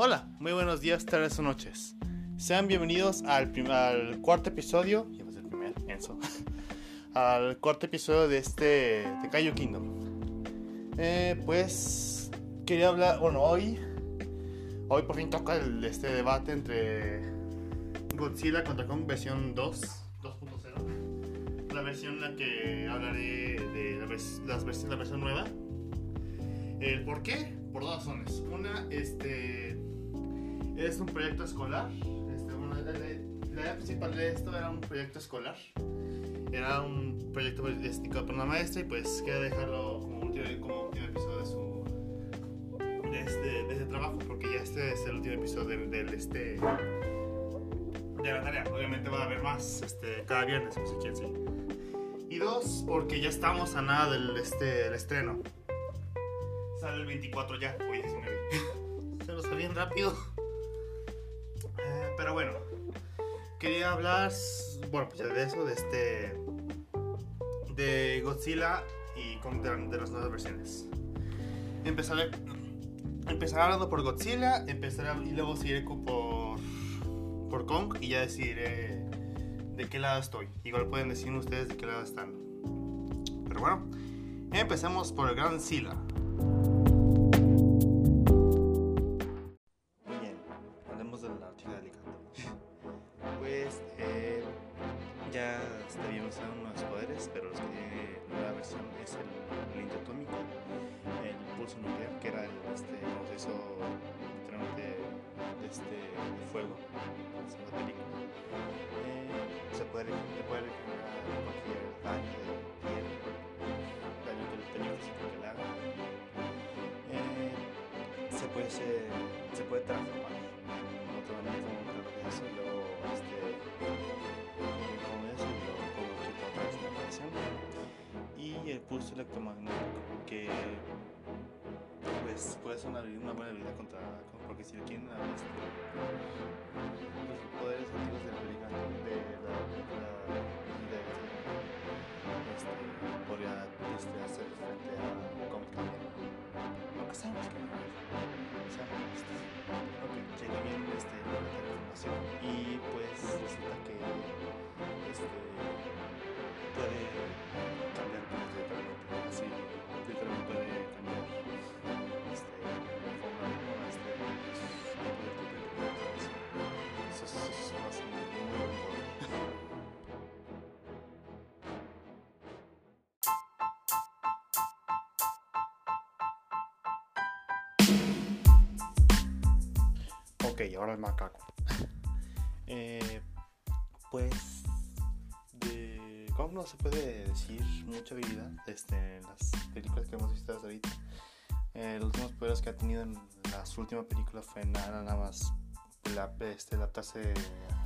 Hola, muy buenos días, tardes o noches. Sean bienvenidos al, al cuarto episodio, ya va a ser el primer, Enzo, al cuarto episodio de este, de Kaiju Kingdom. Eh, pues, quería hablar, bueno, hoy, hoy por fin toca el, este debate entre Godzilla contra Kong versión 2, 2.0. La versión en la que hablaré de la, vers- las vers- la versión nueva. ¿El por qué? Por dos razones. Una, este. Es un proyecto escolar. Este, bueno, la, la- idea principal de esto era un proyecto escolar. Era un proyecto dedicado para una maestra y pues quería dejarlo como último, como último episodio de su. De este, este trabajo, porque ya este es el último episodio del, este. De la tarea. Obviamente va a haber más este, cada viernes, no sé quién sí. Y dos, porque ya estamos a nada del, este, estreno. Sale el 24 ya, hoy 19. Se nos fue bien rápido. Pero bueno, quería hablar, bueno, pues ya de eso, de este. de Godzilla y Kong de, las nuevas versiones. Empezaré, empezaré hablando por Godzilla, empezaré y luego seguiré por, por Kong y ya decidiré de qué lado estoy. Igual pueden decir ustedes de qué lado están. Pero bueno, empecemos por el Gran Sila. El pulso nuclear, que era el este, hizo literalmente este, de fuego en la. Eh, se puede, se cualquier daño de daño que que le haga. Eh, se puede, puede transformar en otro organismo claro que eso, luego este, como eso, y luego como quita otra vez la radiación. Y el pulso electromagnético, que pues puede ser una, una buena habilidad contra, porque si le quieren a los poderes antiguos del brigante, de la, la, de, este, podría este, hacer frente a Kong también. Aunque sabemos que no Ok, ahora el macaco. Eh, pues de Kong no se puede decir mucha habilidad este, las películas que hemos visto hasta ahorita. Eh, los últimos poderes que ha tenido en las últimas películas fue nada, nada más la, este, adaptarse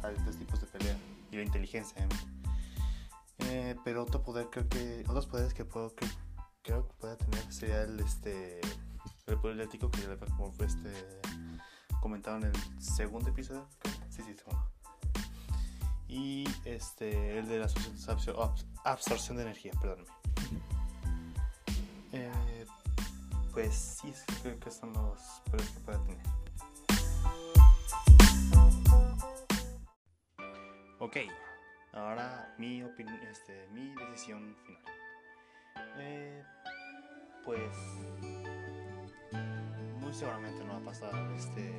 a estos tipos de pelea y la inteligencia. ¿eh? Pero otro poder creo que otros poderes que puedo que creo que pueda tener sería el este el poder eléctrico que ya como este comentado en el segundo episodio. Sí, sí, segundo. Y este, el de la absor- absor- abs- absorción de energía, perdóname. Eh, pues sí, es que creo que son los poderes que pueda tener. Ok, ahora mi opinión, este, mi decisión final. Eh, pues muy seguramente no va a pasar este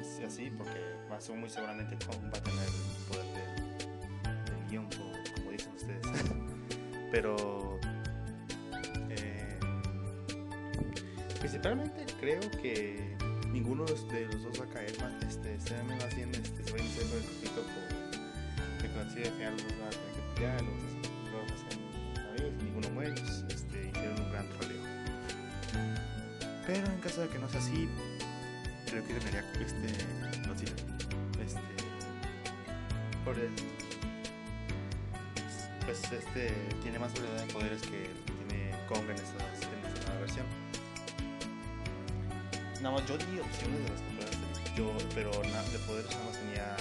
es así porque va a ser muy seguramente va a tener el poder del, del guion como, como dicen ustedes. Pero eh, principalmente creo que ninguno de los, dos va a caer más este se me más bien este, se va a iniciar el conflicto por que consigue que los dos van a tener que pelear los dos los dos hacen amigos ninguno muere este, hicieron un gran pero en caso de que no sea así, creo que ganaría este Godzilla. Este. Por el. Pues este tiene más variedad de poderes que tiene Kong en esta, en esta nueva versión. Nada más yo di opciones de las hacer. Yo, pero de poderes nada más tenía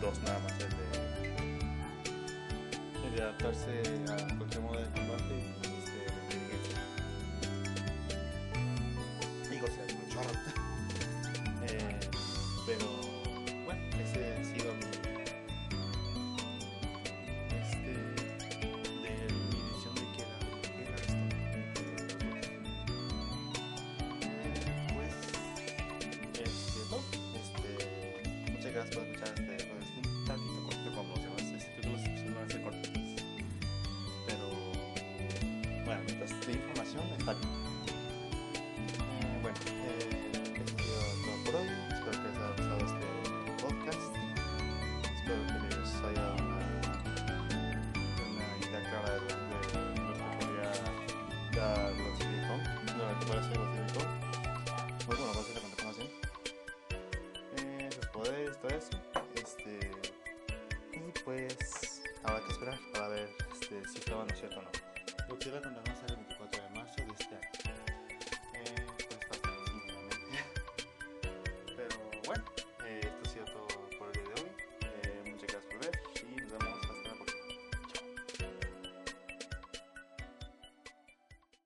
dos nada más. El de. El de adaptarse a cualquier modo de combate Eh, pero bueno, ese ha sido mi, este, de, mi visión de que la era esto. Pues, este, este, muchas gracias por escuchar este podcast, pues, un tantito corto como los demás, este título no van a pero bueno, mientras de información está bien. Este, y pues habrá que esperar para ver este, si estaba no cierto o no.